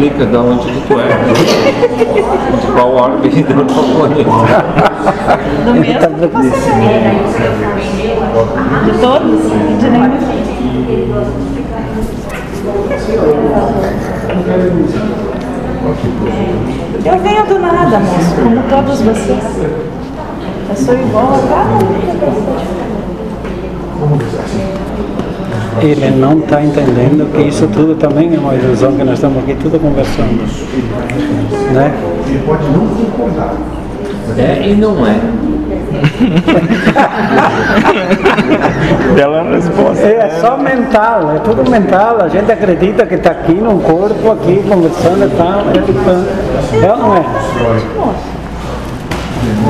explica de onde tu é. De qual orbe do planeta. Do mesmo que você tem. De todos? De nenhum? Eu venho do nada, moço, como todos vocês. Eu sou igual a cada um. Ele não está entendendo que isso tudo também é uma ilusão, que nós estamos aqui tudo conversando. Né? É e não é. Bela resposta. É só mental, é tudo mental. A gente acredita que está aqui num corpo, aqui conversando e tal. É, é ou não é?